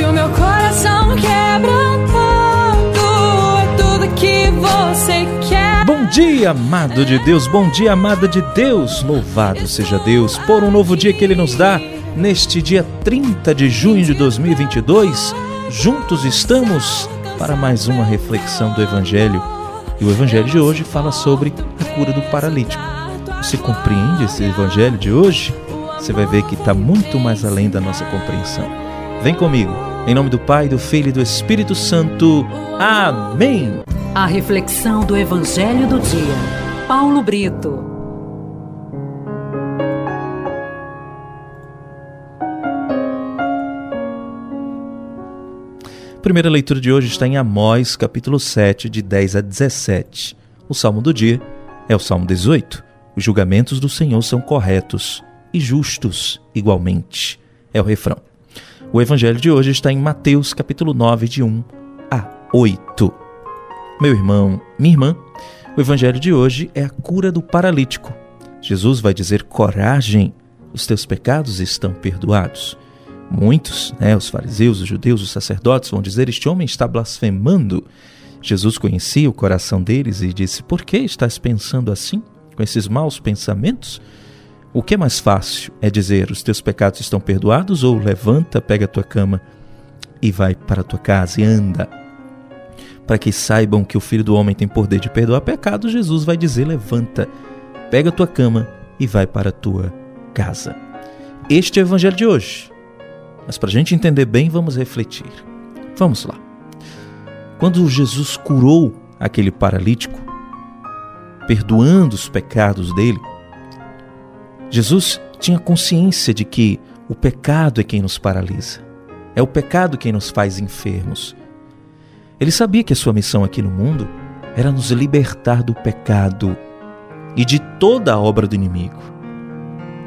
Se o meu coração é tudo que você quer. Bom dia, amado de Deus, bom dia, amada de Deus. Louvado seja Deus por um novo dia que Ele nos dá neste dia 30 de junho de 2022. Juntos estamos para mais uma reflexão do Evangelho. E o Evangelho de hoje fala sobre a cura do paralítico. Você compreende esse Evangelho de hoje? Você vai ver que está muito mais além da nossa compreensão. Vem comigo, em nome do Pai, do Filho e do Espírito Santo. Amém. A reflexão do Evangelho do dia. Paulo Brito. A primeira leitura de hoje está em Amós, capítulo 7, de 10 a 17. O salmo do dia é o salmo 18. Os julgamentos do Senhor são corretos e justos igualmente. É o refrão. O evangelho de hoje está em Mateus capítulo 9, de 1 a 8. Meu irmão, minha irmã, o evangelho de hoje é a cura do paralítico. Jesus vai dizer: coragem, os teus pecados estão perdoados. Muitos, né, os fariseus, os judeus, os sacerdotes, vão dizer: Este homem está blasfemando. Jesus conhecia o coração deles e disse: Por que estás pensando assim, com esses maus pensamentos? O que é mais fácil é dizer os teus pecados estão perdoados ou levanta, pega a tua cama e vai para a tua casa e anda. Para que saibam que o Filho do Homem tem poder de perdoar pecados, Jesus vai dizer: levanta, pega a tua cama e vai para a tua casa. Este é o Evangelho de hoje. Mas para a gente entender bem, vamos refletir. Vamos lá. Quando Jesus curou aquele paralítico, perdoando os pecados dele, Jesus tinha consciência de que o pecado é quem nos paralisa. É o pecado quem nos faz enfermos. Ele sabia que a sua missão aqui no mundo era nos libertar do pecado e de toda a obra do inimigo,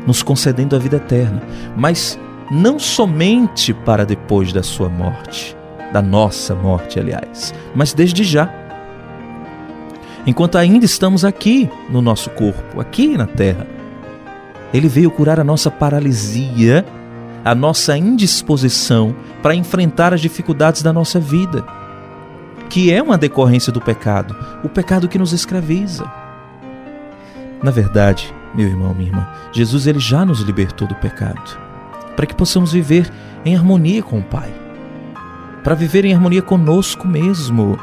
nos concedendo a vida eterna, mas não somente para depois da sua morte, da nossa morte, aliás, mas desde já. Enquanto ainda estamos aqui no nosso corpo, aqui na terra, ele veio curar a nossa paralisia, a nossa indisposição para enfrentar as dificuldades da nossa vida, que é uma decorrência do pecado, o pecado que nos escraviza. Na verdade, meu irmão, minha irmã, Jesus ele já nos libertou do pecado, para que possamos viver em harmonia com o Pai, para viver em harmonia conosco mesmo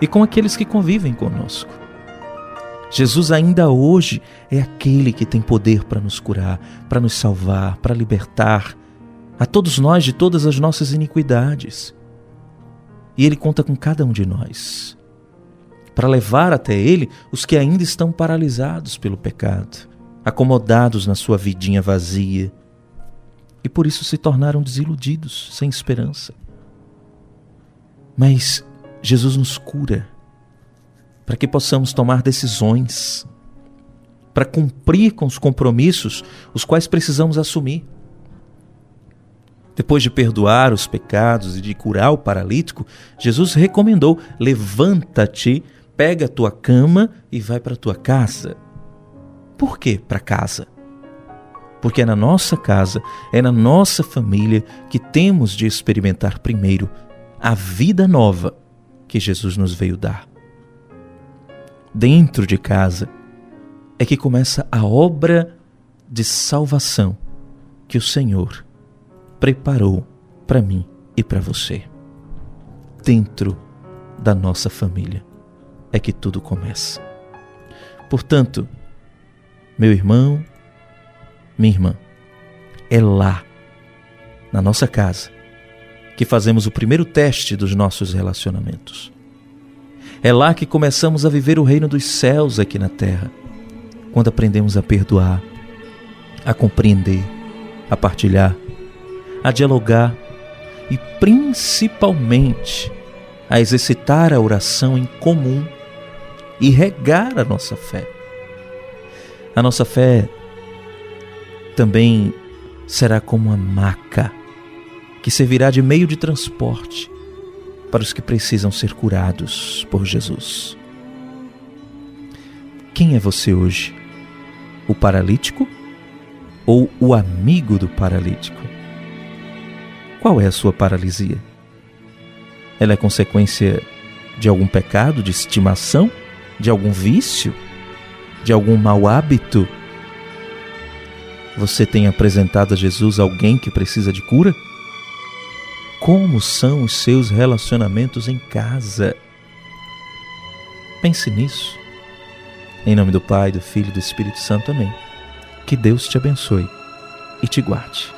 e com aqueles que convivem conosco. Jesus ainda hoje é aquele que tem poder para nos curar, para nos salvar, para libertar a todos nós de todas as nossas iniquidades. E Ele conta com cada um de nós para levar até Ele os que ainda estão paralisados pelo pecado, acomodados na sua vidinha vazia e por isso se tornaram desiludidos, sem esperança. Mas Jesus nos cura para que possamos tomar decisões, para cumprir com os compromissos os quais precisamos assumir. Depois de perdoar os pecados e de curar o paralítico, Jesus recomendou: levanta-te, pega a tua cama e vai para a tua casa. Por que para casa? Porque é na nossa casa, é na nossa família que temos de experimentar primeiro a vida nova que Jesus nos veio dar dentro de casa, é que começa a obra de salvação que o Senhor preparou para mim e para você. Dentro da nossa família é que tudo começa. Portanto, meu irmão, minha irmã, é lá, na nossa casa, que fazemos o primeiro teste dos nossos relacionamentos. É lá que começamos a viver o reino dos céus aqui na terra, quando aprendemos a perdoar, a compreender, a partilhar, a dialogar e principalmente a exercitar a oração em comum e regar a nossa fé. A nossa fé também será como uma maca que servirá de meio de transporte para os que precisam ser curados por Jesus. Quem é você hoje? O paralítico ou o amigo do paralítico? Qual é a sua paralisia? Ela é consequência de algum pecado de estimação? De algum vício? De algum mau hábito? Você tem apresentado a Jesus alguém que precisa de cura? Como são os seus relacionamentos em casa? Pense nisso. Em nome do Pai, do Filho e do Espírito Santo. Amém. Que Deus te abençoe e te guarde.